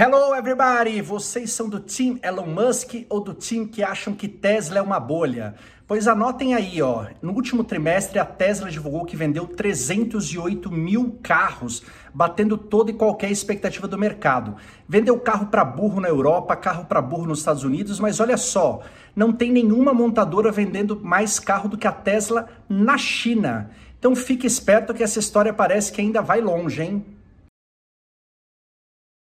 Hello everybody! Vocês são do Team Elon Musk ou do time que acham que Tesla é uma bolha? Pois anotem aí, ó. No último trimestre, a Tesla divulgou que vendeu 308 mil carros, batendo toda e qualquer expectativa do mercado. Vendeu carro para burro na Europa, carro para burro nos Estados Unidos, mas olha só, não tem nenhuma montadora vendendo mais carro do que a Tesla na China. Então fique esperto que essa história parece que ainda vai longe, hein?